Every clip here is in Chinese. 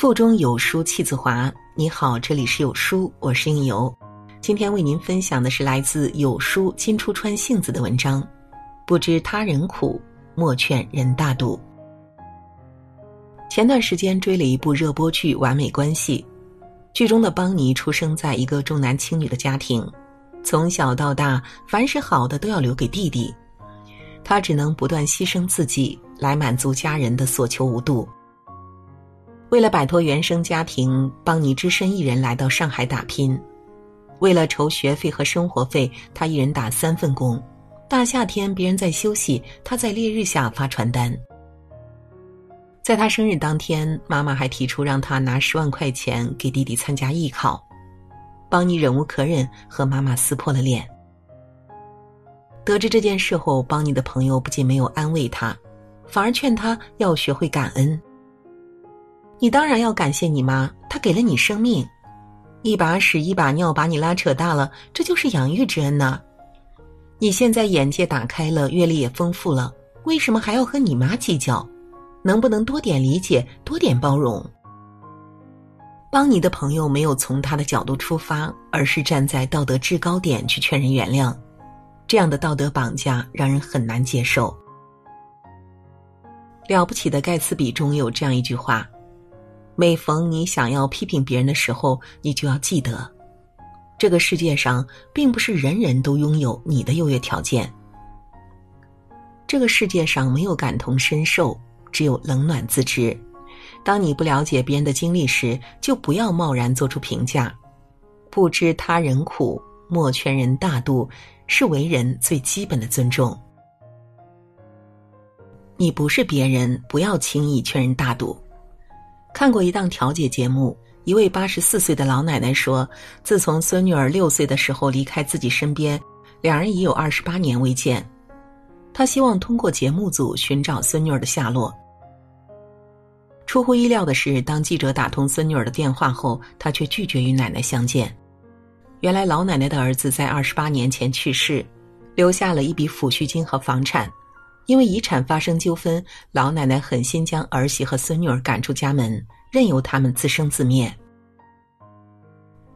腹中有书气自华。你好，这里是有书，我是应由。今天为您分享的是来自有书金初川杏子的文章。不知他人苦，莫劝人大度。前段时间追了一部热播剧《完美关系》，剧中的邦尼出生在一个重男轻女的家庭，从小到大，凡是好的都要留给弟弟，他只能不断牺牲自己来满足家人的所求无度。为了摆脱原生家庭，邦尼只身一人来到上海打拼。为了筹学费和生活费，他一人打三份工。大夏天，别人在休息，他在烈日下发传单。在他生日当天，妈妈还提出让他拿十万块钱给弟弟参加艺考。邦尼忍无可忍，和妈妈撕破了脸。得知这件事后，邦尼的朋友不仅没有安慰他，反而劝他要学会感恩。你当然要感谢你妈，她给了你生命，一把屎一把尿把你拉扯大了，这就是养育之恩呐。你现在眼界打开了，阅历也丰富了，为什么还要和你妈计较？能不能多点理解，多点包容？帮你的朋友没有从他的角度出发，而是站在道德制高点去劝人原谅，这样的道德绑架让人很难接受。了不起的盖茨比中有这样一句话。每逢你想要批评别人的时候，你就要记得，这个世界上并不是人人都拥有你的优越条件。这个世界上没有感同身受，只有冷暖自知。当你不了解别人的经历时，就不要贸然做出评价。不知他人苦，莫劝人大度，是为人最基本的尊重。你不是别人，不要轻易劝人大度。看过一档调解节目，一位八十四岁的老奶奶说：“自从孙女儿六岁的时候离开自己身边，两人已有二十八年未见。她希望通过节目组寻找孙女儿的下落。出乎意料的是，当记者打通孙女儿的电话后，她却拒绝与奶奶相见。原来，老奶奶的儿子在二十八年前去世，留下了一笔抚恤金和房产。”因为遗产发生纠纷，老奶奶狠心将儿媳和孙女儿赶出家门，任由他们自生自灭。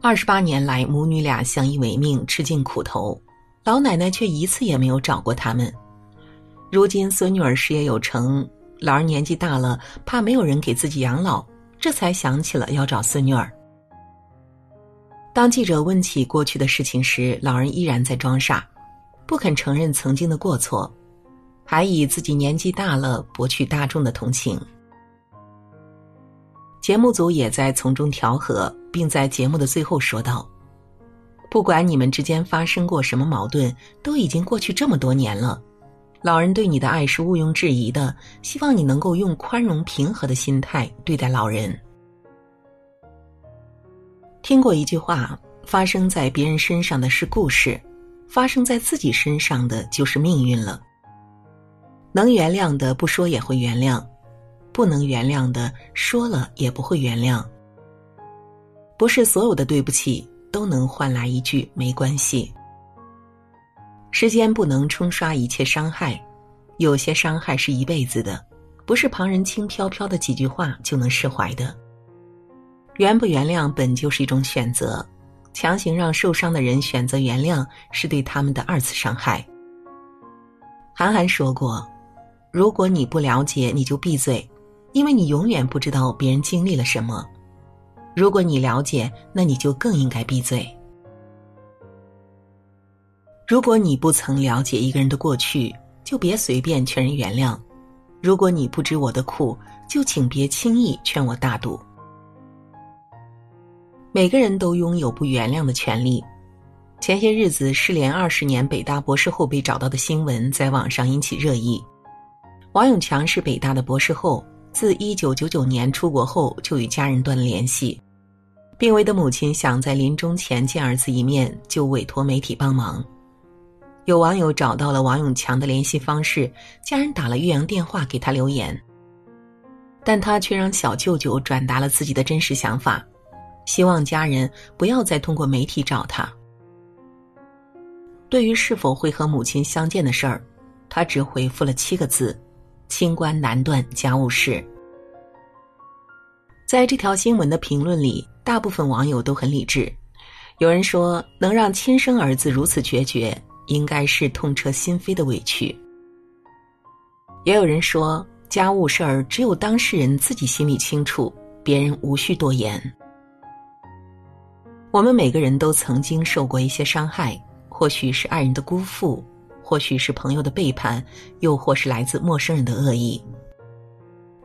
二十八年来，母女俩相依为命，吃尽苦头，老奶奶却一次也没有找过他们。如今孙女儿事业有成，老人年纪大了，怕没有人给自己养老，这才想起了要找孙女儿。当记者问起过去的事情时，老人依然在装傻，不肯承认曾经的过错。还以自己年纪大了博取大众的同情。节目组也在从中调和，并在节目的最后说道：“不管你们之间发生过什么矛盾，都已经过去这么多年了。老人对你的爱是毋庸置疑的，希望你能够用宽容平和的心态对待老人。”听过一句话：“发生在别人身上的是故事，发生在自己身上的就是命运了。”能原谅的不说也会原谅，不能原谅的说了也不会原谅。不是所有的对不起都能换来一句没关系。时间不能冲刷一切伤害，有些伤害是一辈子的，不是旁人轻飘飘的几句话就能释怀的。原不原谅本就是一种选择，强行让受伤的人选择原谅，是对他们的二次伤害。韩寒说过。如果你不了解，你就闭嘴，因为你永远不知道别人经历了什么。如果你了解，那你就更应该闭嘴。如果你不曾了解一个人的过去，就别随便劝人原谅。如果你不知我的苦，就请别轻易劝我大度。每个人都拥有不原谅的权利。前些日子，失联二十年北大博士后被找到的新闻在网上引起热议。王永强是北大的博士后，自一九九九年出国后就与家人断了联系。病危的母亲想在临终前见儿子一面，就委托媒体帮忙。有网友找到了王永强的联系方式，家人打了岳阳电话给他留言，但他却让小舅舅转达了自己的真实想法，希望家人不要再通过媒体找他。对于是否会和母亲相见的事儿，他只回复了七个字。清官难断家务事。在这条新闻的评论里，大部分网友都很理智。有人说，能让亲生儿子如此决绝，应该是痛彻心扉的委屈。也有人说，家务事儿只有当事人自己心里清楚，别人无需多言。我们每个人都曾经受过一些伤害，或许是爱人的辜负，或许是朋友的背叛，又或是来自陌生人的恶意。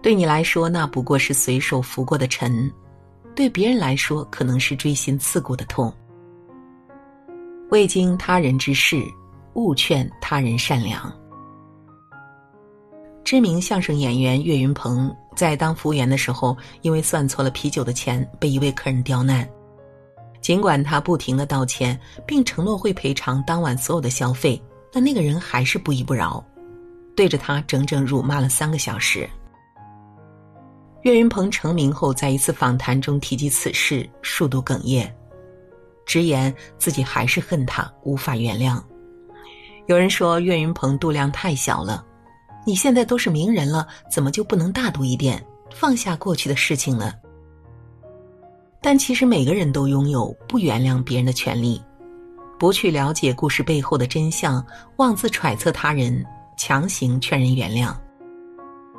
对你来说，那不过是随手拂过的尘；对别人来说，可能是锥心刺骨的痛。未经他人之事，勿劝他人善良。知名相声演员岳云鹏在当服务员的时候，因为算错了啤酒的钱，被一位客人刁难。尽管他不停的道歉，并承诺会赔偿当晚所有的消费，但那个人还是不依不饶，对着他整整辱骂了三个小时。岳云鹏成名后，在一次访谈中提及此事，数度哽咽，直言自己还是恨他，无法原谅。有人说岳云鹏度量太小了，你现在都是名人了，怎么就不能大度一点，放下过去的事情呢？但其实每个人都拥有不原谅别人的权利，不去了解故事背后的真相，妄自揣测他人，强行劝人原谅。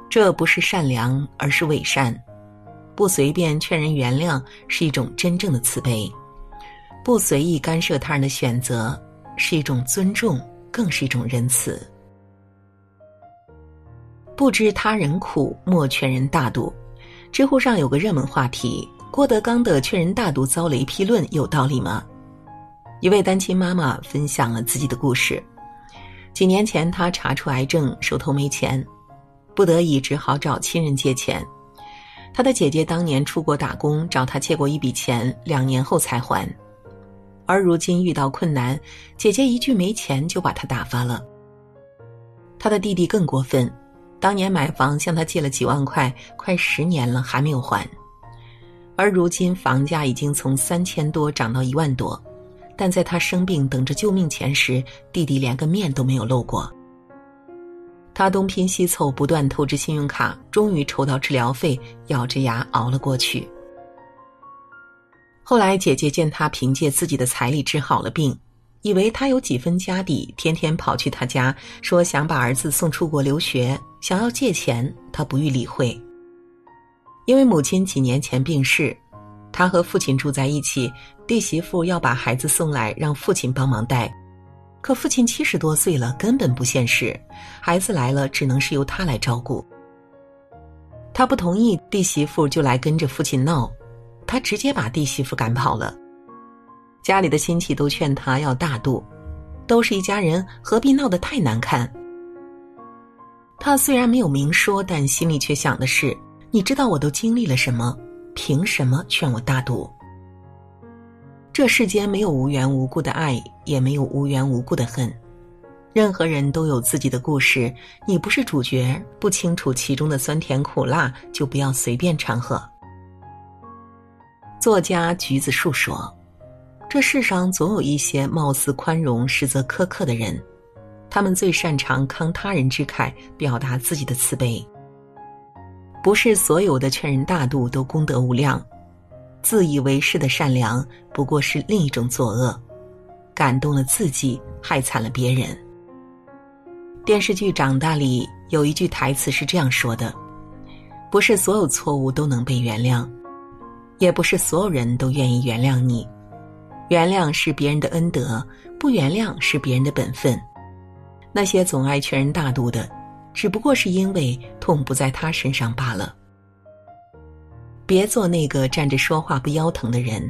这不是善良，而是伪善；不随便劝人原谅，是一种真正的慈悲；不随意干涉他人的选择，是一种尊重，更是一种仁慈。不知他人苦，莫劝人大度。知乎上有个热门话题：郭德纲的劝人大度遭雷劈论有道理吗？一位单亲妈妈分享了自己的故事：几年前，她查出癌症，手头没钱。不得已，只好找亲人借钱。她的姐姐当年出国打工，找他借过一笔钱，两年后才还。而如今遇到困难，姐姐一句没钱就把他打发了。他的弟弟更过分，当年买房向他借了几万块，快十年了还没有还。而如今房价已经从三千多涨到一万多，但在他生病等着救命钱时，弟弟连个面都没有露过。他东拼西凑，不断透支信用卡，终于筹到治疗费，咬着牙熬了过去。后来姐姐见他凭借自己的财力治好了病，以为他有几分家底，天天跑去他家说想把儿子送出国留学，想要借钱，他不予理会。因为母亲几年前病逝，他和父亲住在一起，弟媳妇要把孩子送来让父亲帮忙带。可父亲七十多岁了，根本不现实。孩子来了，只能是由他来照顾。他不同意，弟媳妇就来跟着父亲闹，他直接把弟媳妇赶跑了。家里的亲戚都劝他要大度，都是一家人，何必闹得太难看？他虽然没有明说，但心里却想的是：你知道我都经历了什么？凭什么劝我大度？这世间没有无缘无故的爱，也没有无缘无故的恨。任何人都有自己的故事，你不是主角，不清楚其中的酸甜苦辣，就不要随便掺和。作家橘子树说：“这世上总有一些貌似宽容，实则苛刻的人，他们最擅长慷他人之慨，表达自己的慈悲。不是所有的劝人大度都功德无量。”自以为是的善良，不过是另一种作恶，感动了自己，害惨了别人。电视剧《长大》里有一句台词是这样说的：“不是所有错误都能被原谅，也不是所有人都愿意原谅你。原谅是别人的恩德，不原谅是别人的本分。那些总爱劝人大度的，只不过是因为痛不在他身上罢了。”别做那个站着说话不腰疼的人。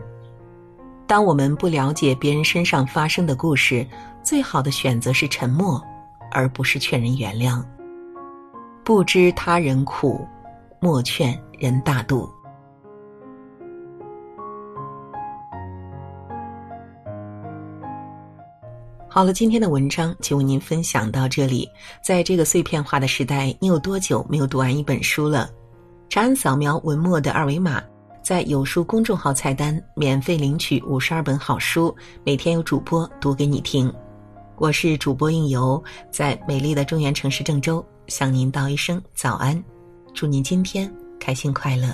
当我们不了解别人身上发生的故事，最好的选择是沉默，而不是劝人原谅。不知他人苦，莫劝人大度。好了，今天的文章就为您分享到这里。在这个碎片化的时代，你有多久没有读完一本书了？长按扫描文末的二维码，在有书公众号菜单免费领取五十二本好书，每天有主播读给你听。我是主播应由，在美丽的中原城市郑州向您道一声早安，祝您今天开心快乐。